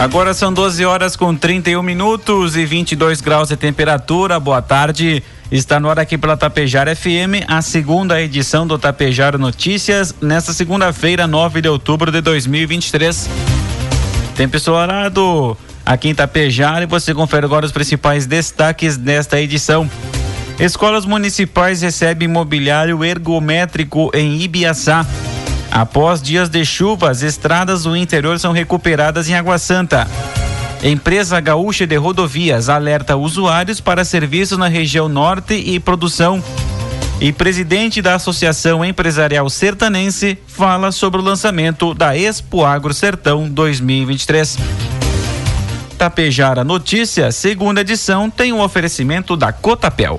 Agora são 12 horas com 31 minutos e 22 graus de temperatura. Boa tarde. Está no ar aqui pela Tapejara FM, a segunda edição do Tapejara Notícias, nesta segunda-feira, 9 de outubro de 2023. Tempo ensolarado aqui em Tapejara e você confere agora os principais destaques desta edição. Escolas municipais recebem mobiliário ergométrico em Ibiaçá. Após dias de chuva, as estradas do interior são recuperadas em Água Santa. Empresa Gaúcha de Rodovias alerta usuários para serviços na região norte e produção. E presidente da Associação Empresarial Sertanense fala sobre o lançamento da Expo Agro Sertão 2023. Tapejara Notícia, segunda edição, tem um oferecimento da Cotapel.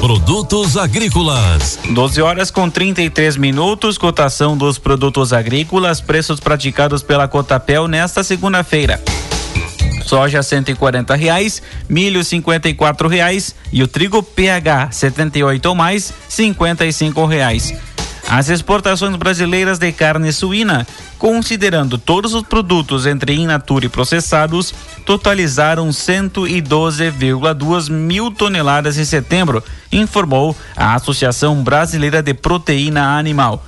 Produtos agrícolas. 12 horas com 33 minutos, cotação dos produtos agrícolas, preços praticados pela Cotapel nesta segunda-feira. Soja cento e reais, milho cinquenta e reais e o trigo PH 78 ou mais cinquenta e reais. As exportações brasileiras de carne suína, considerando todos os produtos entre in natura e processados, totalizaram 112,2 mil toneladas em setembro, informou a Associação Brasileira de Proteína Animal.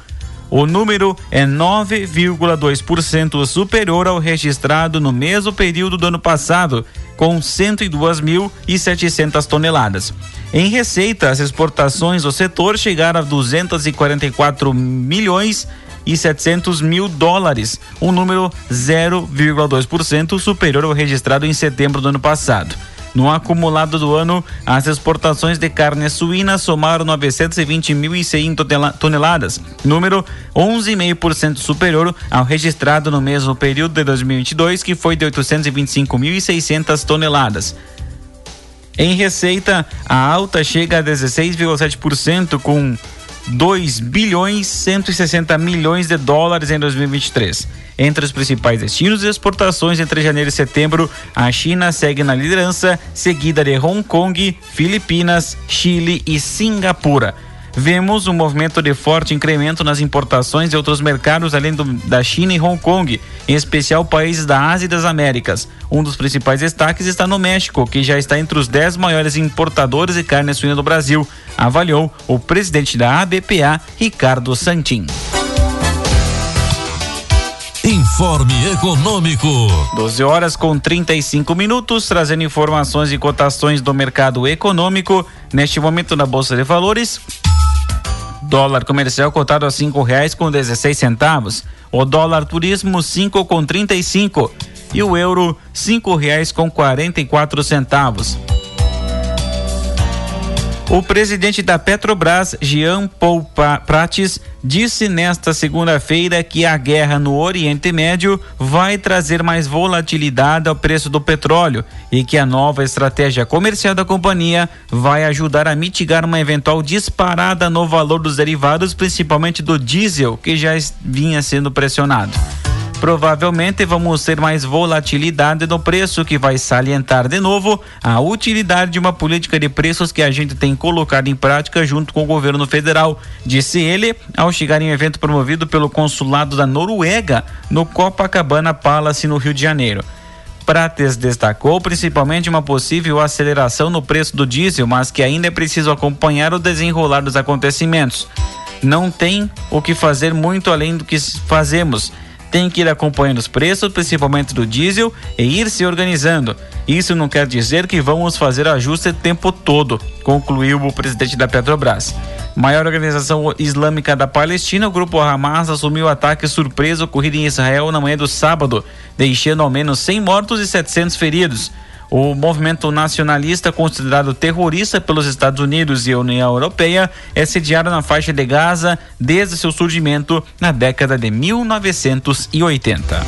O número é 9,2% superior ao registrado no mesmo período do ano passado, com 102.700 toneladas. Em receita, as exportações do setor chegaram a 244 milhões e 700 mil dólares, um número 0,2% superior ao registrado em setembro do ano passado. No acumulado do ano, as exportações de carne suína somaram 920.100 toneladas, número 11,5% superior ao registrado no mesmo período de 2022, que foi de 825.600 toneladas. Em receita, a alta chega a 16,7% com 2 bilhões 160 milhões de dólares em 2023. Entre os principais destinos de exportações entre janeiro e setembro, a China segue na liderança, seguida de Hong Kong, Filipinas, Chile e Singapura vemos um movimento de forte incremento nas importações de outros mercados além do, da China e Hong Kong, em especial países da Ásia e das Américas. Um dos principais destaques está no México, que já está entre os 10 maiores importadores de carne suína do Brasil, avaliou o presidente da ABPA, Ricardo Santin. Informe Econômico. 12 horas com 35 minutos, trazendo informações e cotações do mercado econômico. Neste momento na Bolsa de Valores, Dólar comercial cotado a cinco reais com dezesseis centavos. O dólar turismo cinco com trinta e cinco e o euro cinco reais com quarenta e quatro centavos. O presidente da Petrobras, Jean Paul Prates, disse nesta segunda-feira que a guerra no Oriente Médio vai trazer mais volatilidade ao preço do petróleo e que a nova estratégia comercial da companhia vai ajudar a mitigar uma eventual disparada no valor dos derivados, principalmente do diesel, que já vinha sendo pressionado. Provavelmente vamos ter mais volatilidade no preço, que vai salientar de novo a utilidade de uma política de preços que a gente tem colocado em prática junto com o governo federal, disse ele ao chegar em um evento promovido pelo consulado da Noruega no Copacabana Palace, no Rio de Janeiro. Prates destacou principalmente uma possível aceleração no preço do diesel, mas que ainda é preciso acompanhar o desenrolar dos acontecimentos. Não tem o que fazer muito além do que fazemos tem que ir acompanhando os preços, principalmente do diesel, e ir se organizando. Isso não quer dizer que vamos fazer ajuste o tempo todo, concluiu o presidente da Petrobras. Maior organização islâmica da Palestina, o grupo Hamas assumiu o ataque surpresa ocorrido em Israel na manhã do sábado, deixando ao menos 100 mortos e 700 feridos. O movimento nacionalista, considerado terrorista pelos Estados Unidos e a União Europeia, é sediado na faixa de Gaza desde seu surgimento na década de 1980.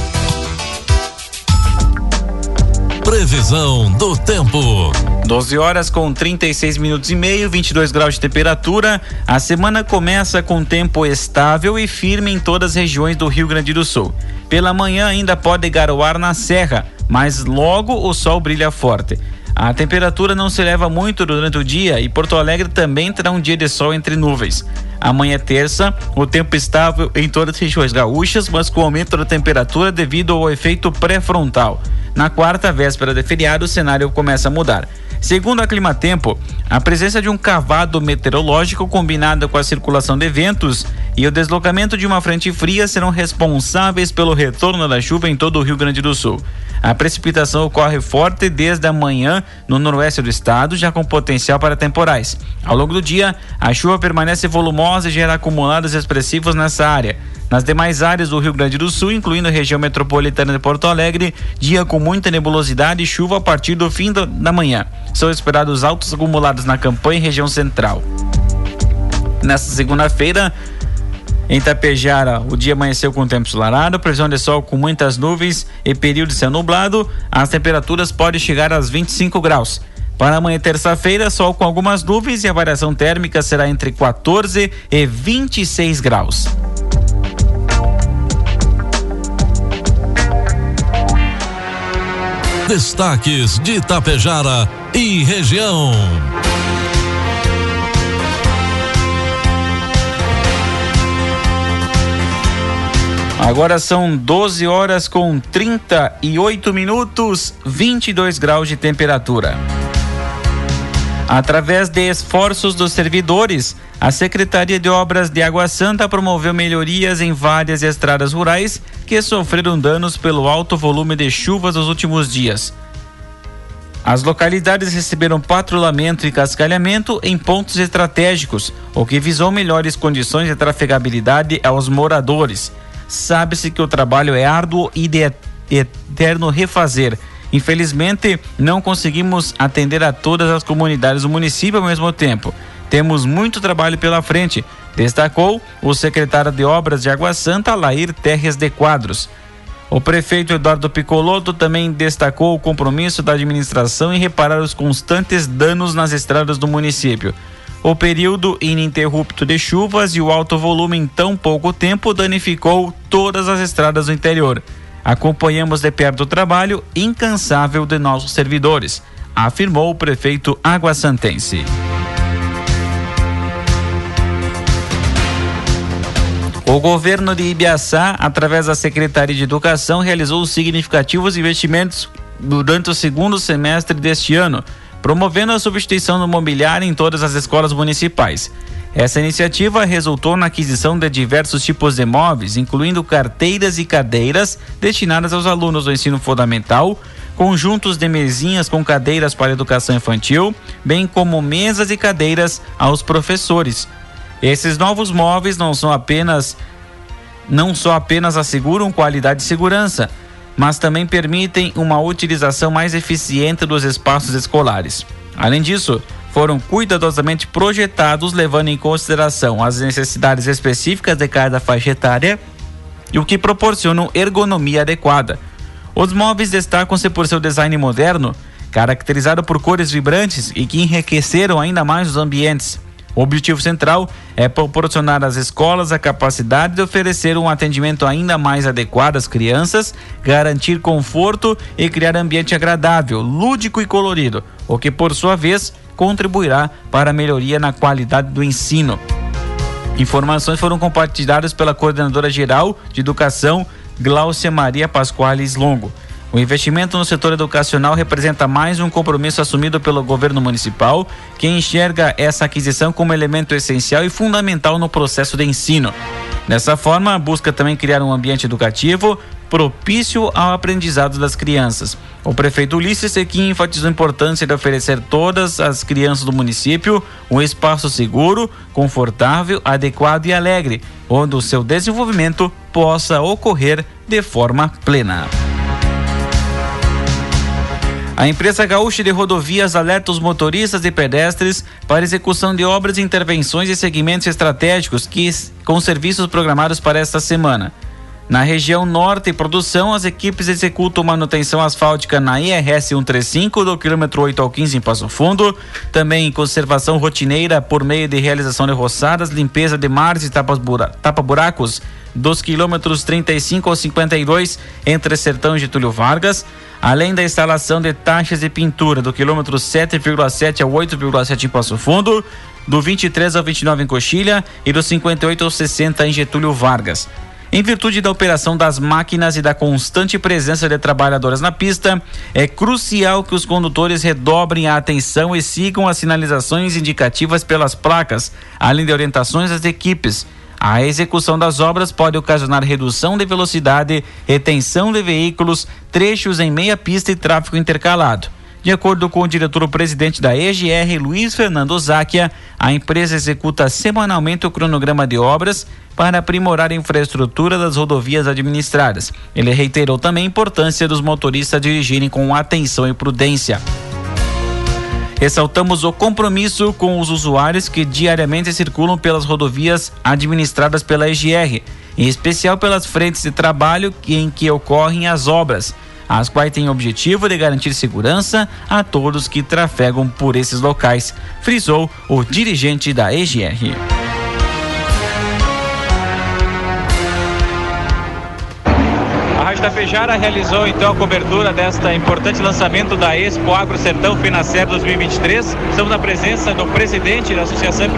Previsão do tempo. 12 horas com 36 minutos e meio, 22 graus de temperatura. A semana começa com tempo estável e firme em todas as regiões do Rio Grande do Sul. Pela manhã ainda pode garoar na serra mas logo o sol brilha forte. A temperatura não se eleva muito durante o dia e Porto Alegre também terá um dia de sol entre nuvens. Amanhã terça, o tempo estável em todas as regiões gaúchas, mas com aumento da temperatura devido ao efeito pré-frontal. Na quarta, véspera de feriado, o cenário começa a mudar. Segundo a Climatempo, a presença de um cavado meteorológico combinada com a circulação de ventos e o deslocamento de uma frente fria serão responsáveis pelo retorno da chuva em todo o Rio Grande do Sul. A precipitação ocorre forte desde a manhã no noroeste do estado, já com potencial para temporais. Ao longo do dia, a chuva permanece volumosa e gera acumulados expressivos nessa área. Nas demais áreas do Rio Grande do Sul, incluindo a região metropolitana de Porto Alegre, dia com muita nebulosidade e chuva a partir do fim da manhã. São esperados altos acumulados na campanha e região central. Nesta segunda-feira, em Tapejara, o dia amanheceu com tempo ensolarado, previsão de sol com muitas nuvens e período de céu nublado. As temperaturas podem chegar aos 25 graus. Para amanhã, terça-feira, sol com algumas nuvens e a variação térmica será entre 14 e 26 graus. Destaques de Itapejara e região. Agora são 12 horas com 38 minutos, 22 graus de temperatura. Através de esforços dos servidores, a Secretaria de Obras de Água Santa promoveu melhorias em várias estradas rurais que sofreram danos pelo alto volume de chuvas nos últimos dias. As localidades receberam patrulhamento e cascalhamento em pontos estratégicos, o que visou melhores condições de trafegabilidade aos moradores sabe-se que o trabalho é árduo e de eterno refazer. Infelizmente, não conseguimos atender a todas as comunidades do município ao mesmo tempo. Temos muito trabalho pela frente, destacou o secretário de Obras de Água Santa, Lair Terres de Quadros. O prefeito Eduardo Picoloto também destacou o compromisso da administração em reparar os constantes danos nas estradas do município. O período ininterrupto de chuvas e o alto volume em tão pouco tempo danificou todas as estradas do interior. Acompanhamos de perto o trabalho incansável de nossos servidores, afirmou o prefeito aguassantense. O governo de Ibiaçá, através da Secretaria de Educação, realizou significativos investimentos durante o segundo semestre deste ano promovendo a substituição do mobiliário em todas as escolas municipais. Essa iniciativa resultou na aquisição de diversos tipos de móveis, incluindo carteiras e cadeiras destinadas aos alunos do ensino fundamental, conjuntos de mesinhas com cadeiras para educação infantil, bem como mesas e cadeiras aos professores. Esses novos móveis não são apenas não só apenas asseguram qualidade e segurança, mas também permitem uma utilização mais eficiente dos espaços escolares. Além disso, foram cuidadosamente projetados levando em consideração as necessidades específicas de cada faixa etária e o que proporcionam ergonomia adequada. Os móveis destacam-se por seu design moderno, caracterizado por cores vibrantes e que enriqueceram ainda mais os ambientes. O objetivo central é proporcionar às escolas a capacidade de oferecer um atendimento ainda mais adequado às crianças, garantir conforto e criar ambiente agradável, lúdico e colorido, o que por sua vez contribuirá para a melhoria na qualidade do ensino. Informações foram compartilhadas pela coordenadora geral de educação, Gláucia Maria Pasquales Longo. O investimento no setor educacional representa mais um compromisso assumido pelo governo municipal, que enxerga essa aquisição como elemento essencial e fundamental no processo de ensino. Dessa forma, busca também criar um ambiente educativo propício ao aprendizado das crianças. O prefeito Ulisses Sequim enfatizou a importância de oferecer todas as crianças do município um espaço seguro, confortável, adequado e alegre, onde o seu desenvolvimento possa ocorrer de forma plena. A empresa gaúcha de rodovias alerta os motoristas e pedestres para execução de obras, intervenções e segmentos estratégicos que, com serviços programados para esta semana. Na região norte e produção, as equipes executam manutenção asfáltica na IRS 135 do quilômetro 8 ao 15 em Passo Fundo, também conservação rotineira por meio de realização de roçadas, limpeza de mares e tapa-buracos dos quilômetros 35 ao 52 entre Sertão e Getúlio Vargas, além da instalação de taxas de pintura do quilômetro 7,7 ao 8,7 em Passo Fundo, do 23 ao 29 em Coxilha e do 58 ao 60 em Getúlio Vargas. Em virtude da operação das máquinas e da constante presença de trabalhadores na pista, é crucial que os condutores redobrem a atenção e sigam as sinalizações indicativas pelas placas, além de orientações das equipes. A execução das obras pode ocasionar redução de velocidade, retenção de veículos, trechos em meia pista e tráfego intercalado. De acordo com o diretor-presidente da EGR, Luiz Fernando Záquia, a empresa executa semanalmente o cronograma de obras para aprimorar a infraestrutura das rodovias administradas. Ele reiterou também a importância dos motoristas dirigirem com atenção e prudência. Ressaltamos o compromisso com os usuários que diariamente circulam pelas rodovias administradas pela EGR, em especial pelas frentes de trabalho em que ocorrem as obras as quais têm o objetivo de garantir segurança a todos que trafegam por esses locais, frisou o dirigente da EGR. Tapejara realizou então a cobertura desta importante lançamento da Expo Agro Sertão Finacer 2023. Estamos na presença do presidente da Associação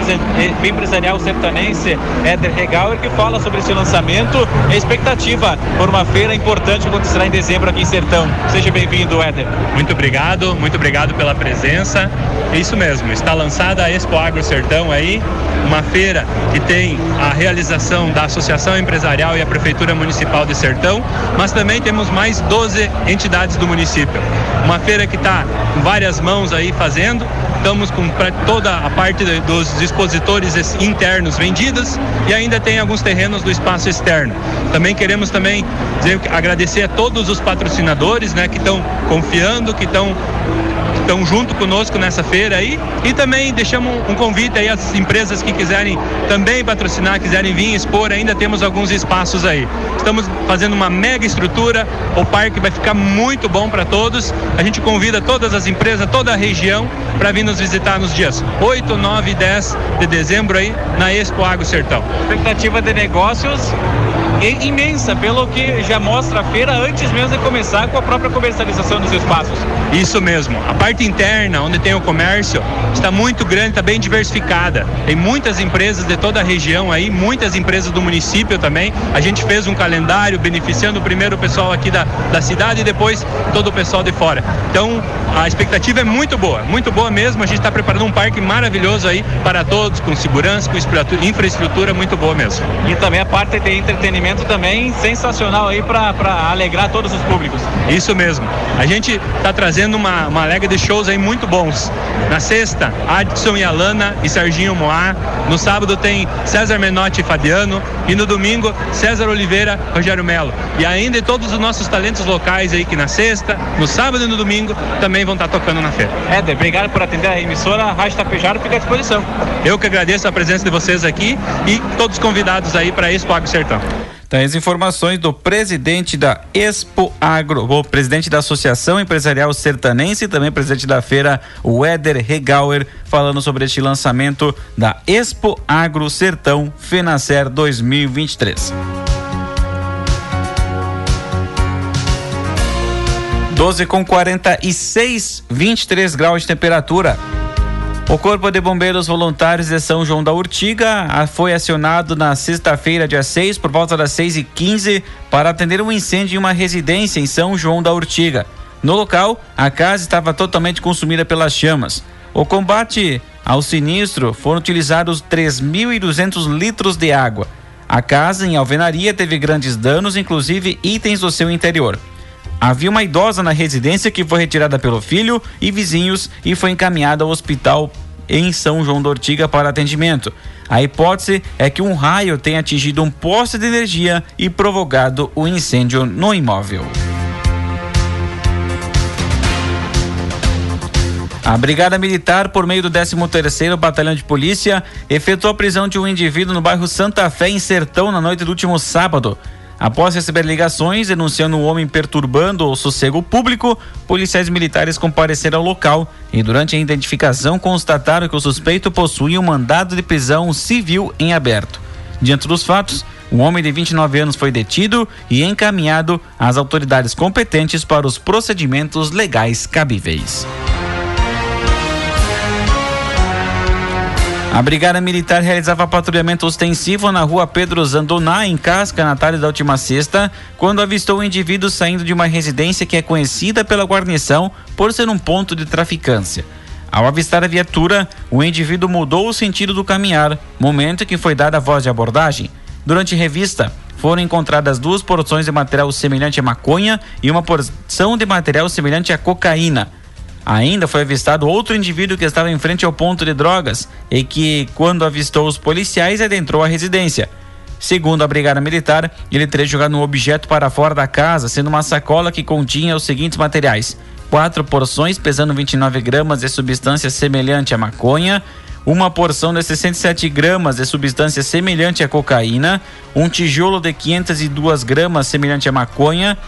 Empresarial Sertanense, Éder Regauer, que fala sobre esse lançamento e expectativa por uma feira importante que acontecerá em dezembro aqui em Sertão. Seja bem-vindo, Éder. Muito obrigado, muito obrigado pela presença. Isso mesmo, está lançada a Expo Agro Sertão aí, uma feira que tem a realização da Associação Empresarial e a Prefeitura Municipal de Sertão, mas também temos mais 12 entidades do município. Uma feira que está com várias mãos aí fazendo, estamos com toda a parte dos dispositores internos vendidos e ainda tem alguns terrenos do espaço externo. Também queremos também dizer, agradecer a todos os patrocinadores, né, que estão confiando, que estão estão junto conosco nessa feira aí e também deixamos um convite aí às empresas que quiserem também patrocinar, quiserem vir expor, ainda temos alguns espaços aí. Estamos fazendo uma mega estrutura, o parque vai ficar muito bom para todos. A gente convida todas as empresas, toda a região para vir nos visitar nos dias 8, 9 e 10 de dezembro aí na Expo Água Sertão. Expectativa de negócios imensa, pelo que já mostra a feira antes mesmo de começar com a própria comercialização dos espaços. Isso mesmo. A parte interna, onde tem o comércio, está muito grande, está bem diversificada. Tem muitas empresas de toda a região aí, muitas empresas do município também. A gente fez um calendário beneficiando primeiro o pessoal aqui da, da cidade e depois todo o pessoal de fora. Então, a expectativa é muito boa, muito boa mesmo. A gente está preparando um parque maravilhoso aí para todos, com segurança, com infraestrutura muito boa mesmo. E também a parte de entretenimento também sensacional aí para alegrar todos os públicos. Isso mesmo. A gente está trazendo uma, uma lega de shows aí muito bons. Na sexta, Adson e Alana e Serginho Moá. No sábado tem César Menotti e Fabiano. E no domingo, César Oliveira e Rogério Melo. E ainda todos os nossos talentos locais aí que na sexta, no sábado e no domingo também vão estar tá tocando na feira. Éder, obrigado por atender a emissora. A Rádio Tapejara fica à disposição. Eu que agradeço a presença de vocês aqui e todos convidados aí para Expo Água Sertão. Então, as informações do presidente da Expo Agro, o presidente da Associação Empresarial Sertanense e também presidente da feira, o Éder Regauer, falando sobre este lançamento da Expo Agro Sertão Fenacer 2023. 12 com 46, 23 graus de temperatura. O Corpo de Bombeiros Voluntários de São João da Urtiga foi acionado na sexta-feira, dia 6, por volta das 6 e 15 para atender um incêndio em uma residência em São João da Urtiga. No local, a casa estava totalmente consumida pelas chamas. O combate ao sinistro foram utilizados 3.200 litros de água. A casa, em alvenaria, teve grandes danos, inclusive itens do seu interior. Havia uma idosa na residência que foi retirada pelo filho e vizinhos e foi encaminhada ao hospital em São João da Ortiga para atendimento. A hipótese é que um raio tenha atingido um poste de energia e provocado o um incêndio no imóvel. A Brigada Militar, por meio do 13º Batalhão de Polícia, efetuou a prisão de um indivíduo no bairro Santa Fé, em Sertão, na noite do último sábado. Após receber ligações denunciando um homem perturbando o sossego público, policiais militares compareceram ao local e, durante a identificação, constataram que o suspeito possuía um mandado de prisão civil em aberto. Diante dos fatos, o homem de 29 anos foi detido e encaminhado às autoridades competentes para os procedimentos legais cabíveis. A Brigada Militar realizava patrulhamento ostensivo na rua Pedro Zandoná, em Casca, na tarde da última sexta, quando avistou um indivíduo saindo de uma residência que é conhecida pela guarnição por ser um ponto de traficância. Ao avistar a viatura, o indivíduo mudou o sentido do caminhar, momento em que foi dada a voz de abordagem. Durante revista, foram encontradas duas porções de material semelhante a maconha e uma porção de material semelhante a cocaína. Ainda foi avistado outro indivíduo que estava em frente ao ponto de drogas e que, quando avistou os policiais, adentrou a residência. Segundo a Brigada Militar, ele teria jogado um objeto para fora da casa, sendo uma sacola que continha os seguintes materiais: quatro porções pesando 29 gramas de substância semelhante à maconha, uma porção de 67 gramas de substância semelhante à cocaína, um tijolo de 502 gramas semelhante à maconha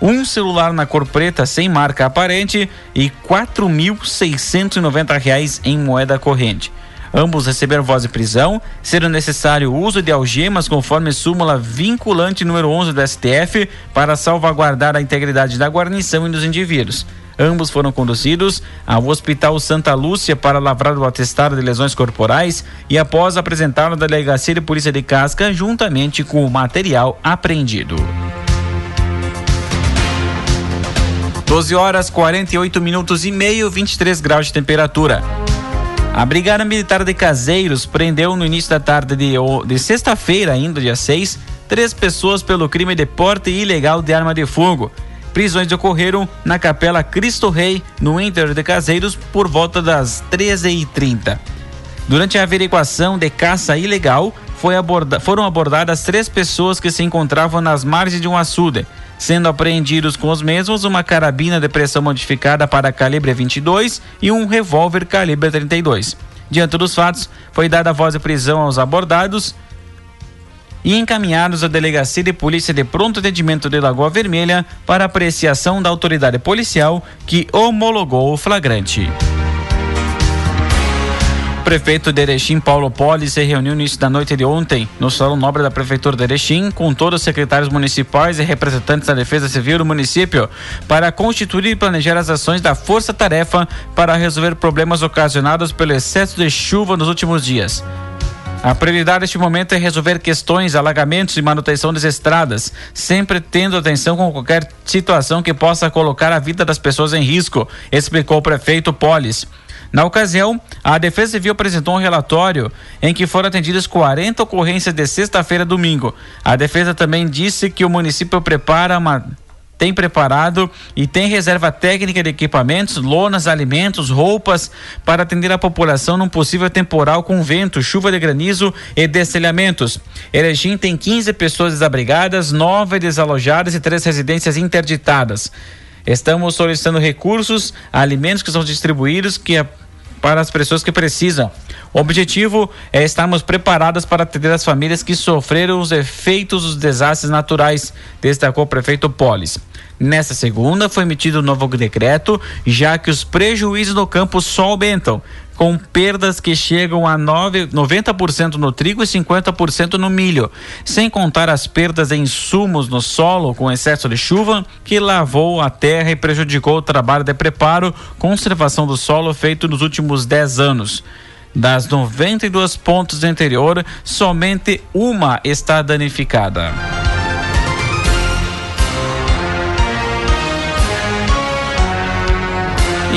um celular na cor preta sem marca aparente e R$ 4.690 em moeda corrente. Ambos receberam voz de prisão, sendo necessário o uso de algemas conforme súmula vinculante número 11 do STF para salvaguardar a integridade da guarnição e dos indivíduos. Ambos foram conduzidos ao Hospital Santa Lúcia para lavrar o atestado de lesões corporais e após apresentá-lo à Delegacia de Polícia de Casca juntamente com o material apreendido. 12 horas 48 minutos e meio, 23 graus de temperatura. A Brigada Militar de Caseiros prendeu no início da tarde de, de sexta-feira, ainda dia 6, três pessoas pelo crime de porte ilegal de arma de fogo. Prisões ocorreram na Capela Cristo Rei, no interior de Caseiros, por volta das 13h30. Durante a averiguação de caça ilegal, aborda foram abordadas três pessoas que se encontravam nas margens de um açude sendo apreendidos com os mesmos uma carabina de pressão modificada para calibre 22 e um revólver calibre 32. Diante dos fatos, foi dada voz de prisão aos abordados e encaminhados à Delegacia de Polícia de Pronto Atendimento de Lagoa Vermelha para apreciação da autoridade policial que homologou o flagrante prefeito de Erechim, Paulo Poli, se reuniu no início da noite de ontem no Salão Nobre da Prefeitura de Erechim com todos os secretários municipais e representantes da Defesa Civil do município para constituir e planejar as ações da Força Tarefa para resolver problemas ocasionados pelo excesso de chuva nos últimos dias. A prioridade neste momento é resolver questões, alagamentos e manutenção das estradas, sempre tendo atenção com qualquer situação que possa colocar a vida das pessoas em risco, explicou o prefeito Polis. Na ocasião, a Defesa Civil apresentou um relatório em que foram atendidas 40 ocorrências de sexta-feira a domingo. A Defesa também disse que o município prepara uma tem preparado e tem reserva técnica de equipamentos, lonas, alimentos, roupas para atender a população num possível temporal com vento, chuva de granizo e destelhamentos. Erechim tem 15 pessoas desabrigadas, 9 desalojadas e três residências interditadas. Estamos solicitando recursos, alimentos que são distribuídos que é para as pessoas que precisam. O objetivo é estarmos preparadas para atender as famílias que sofreram os efeitos dos desastres naturais, destacou o prefeito Polis. Nesta segunda, foi emitido um novo decreto, já que os prejuízos no campo só aumentam, com perdas que chegam a 9, 90% no trigo e 50% no milho, sem contar as perdas em insumos no solo com excesso de chuva que lavou a terra e prejudicou o trabalho de preparo, conservação do solo feito nos últimos 10 anos. Das 92 pontos anterior, somente uma está danificada.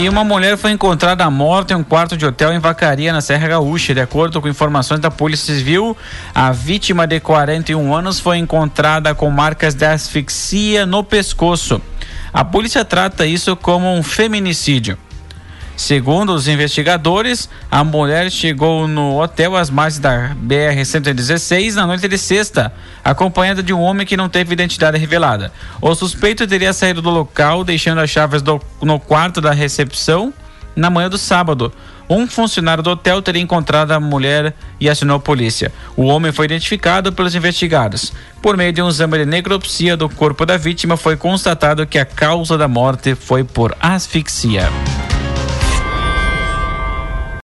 E uma mulher foi encontrada morta em um quarto de hotel em Vacaria, na Serra Gaúcha. De acordo com informações da Polícia Civil, a vítima de 41 anos foi encontrada com marcas de asfixia no pescoço. A polícia trata isso como um feminicídio. Segundo os investigadores, a mulher chegou no hotel às margens da BR-116 na noite de sexta, acompanhada de um homem que não teve identidade revelada. O suspeito teria saído do local, deixando as chaves do, no quarto da recepção na manhã do sábado. Um funcionário do hotel teria encontrado a mulher e acionou a polícia. O homem foi identificado pelos investigados. Por meio de um exame de necropsia do corpo da vítima, foi constatado que a causa da morte foi por asfixia.